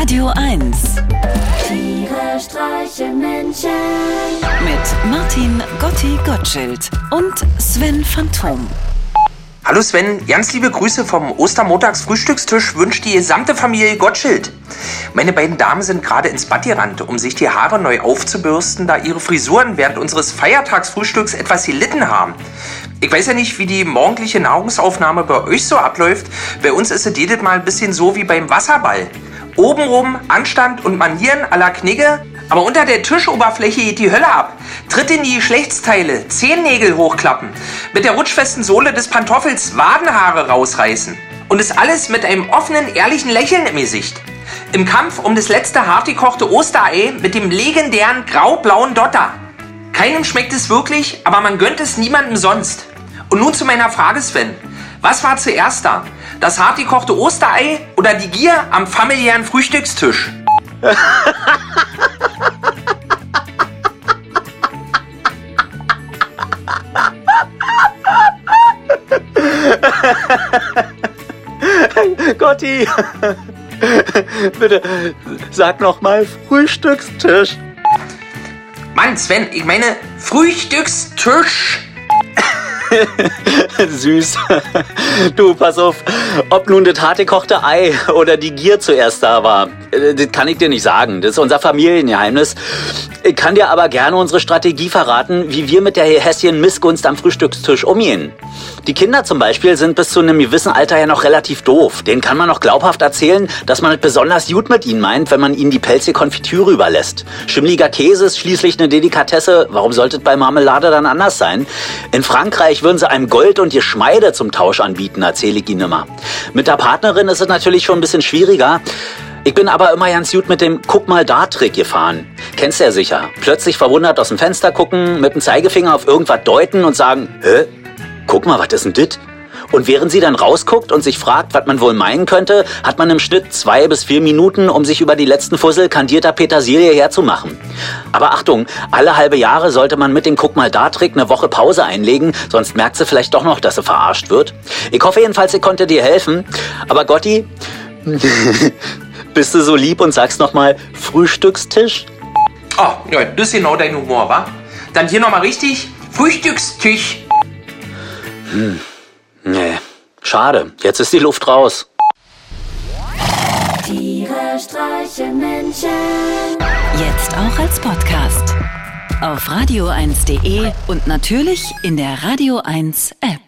Radio 1 Tiere streichen Menschen. mit Martin Gotti Gottschild und Sven Phantom. Hallo Sven, ganz liebe Grüße vom Ostermontags-Frühstückstisch wünscht die gesamte Familie Gottschild. Meine beiden Damen sind gerade ins Bad gerannt, um sich die Haare neu aufzubürsten, da ihre Frisuren während unseres Feiertagsfrühstücks etwas gelitten haben. Ich weiß ja nicht, wie die morgendliche Nahrungsaufnahme bei euch so abläuft. Bei uns ist es jedes Mal ein bisschen so wie beim Wasserball. Obenrum Anstand und Manieren à la Knigge, aber unter der Tischoberfläche geht die Hölle ab. Tritt in die Geschlechtsteile, Zehennägel hochklappen, mit der rutschfesten Sohle des Pantoffels Wadenhaare rausreißen. Und es alles mit einem offenen, ehrlichen Lächeln im Gesicht. Im Kampf um das letzte hart gekochte Osterei mit dem legendären grau-blauen Dotter. Keinem schmeckt es wirklich, aber man gönnt es niemandem sonst. Und nun zu meiner Frage, Sven. Was war zuerst da? Das hart gekochte Osterei oder die Gier am familiären Frühstückstisch? Gotti, bitte sag noch mal Frühstückstisch. Mann, Sven, ich meine Frühstückstisch. Süß. Du, pass auf, ob nun das harte gekochte Ei oder die Gier zuerst da war, äh, das kann ich dir nicht sagen. Das ist unser Familiengeheimnis. Ich kann dir aber gerne unsere Strategie verraten, wie wir mit der hässlichen Missgunst am Frühstückstisch umgehen. Die Kinder zum Beispiel sind bis zu einem gewissen Alter ja noch relativ doof. Denen kann man noch glaubhaft erzählen, dass man es besonders gut mit ihnen meint, wenn man ihnen die pelzige Konfitüre überlässt. Schimmliger Käse ist schließlich eine Delikatesse. Warum sollte es bei Marmelade dann anders sein? In Frankreich würden sie einem Gold und Geschmeide zum Tausch anbieten, erzähle ich ihnen immer. Mit der Partnerin ist es natürlich schon ein bisschen schwieriger. Ich bin aber immer ganz gut mit dem Guck mal da Trick gefahren. Kennst du ja sicher. Plötzlich verwundert aus dem Fenster gucken, mit dem Zeigefinger auf irgendwas deuten und sagen, hä? Guck mal, was ist denn dit? Und während sie dann rausguckt und sich fragt, was man wohl meinen könnte, hat man im Schnitt zwei bis vier Minuten, um sich über die letzten Fussel kandierter Petersilie herzumachen. Aber Achtung, alle halbe Jahre sollte man mit dem Guck mal da Trick eine Woche Pause einlegen, sonst merkt sie vielleicht doch noch, dass sie verarscht wird. Ich hoffe jedenfalls, ich konnte dir helfen. Aber Gotti, bist du so lieb und sagst nochmal Frühstückstisch? Oh, ja, das ist genau dein Humor, wa? Dann hier nochmal richtig. Frühstückstisch. Nee, schade. Jetzt ist die Luft raus. Tiere streichen Menschen. Jetzt auch als Podcast. Auf radio1.de und natürlich in der Radio 1 App.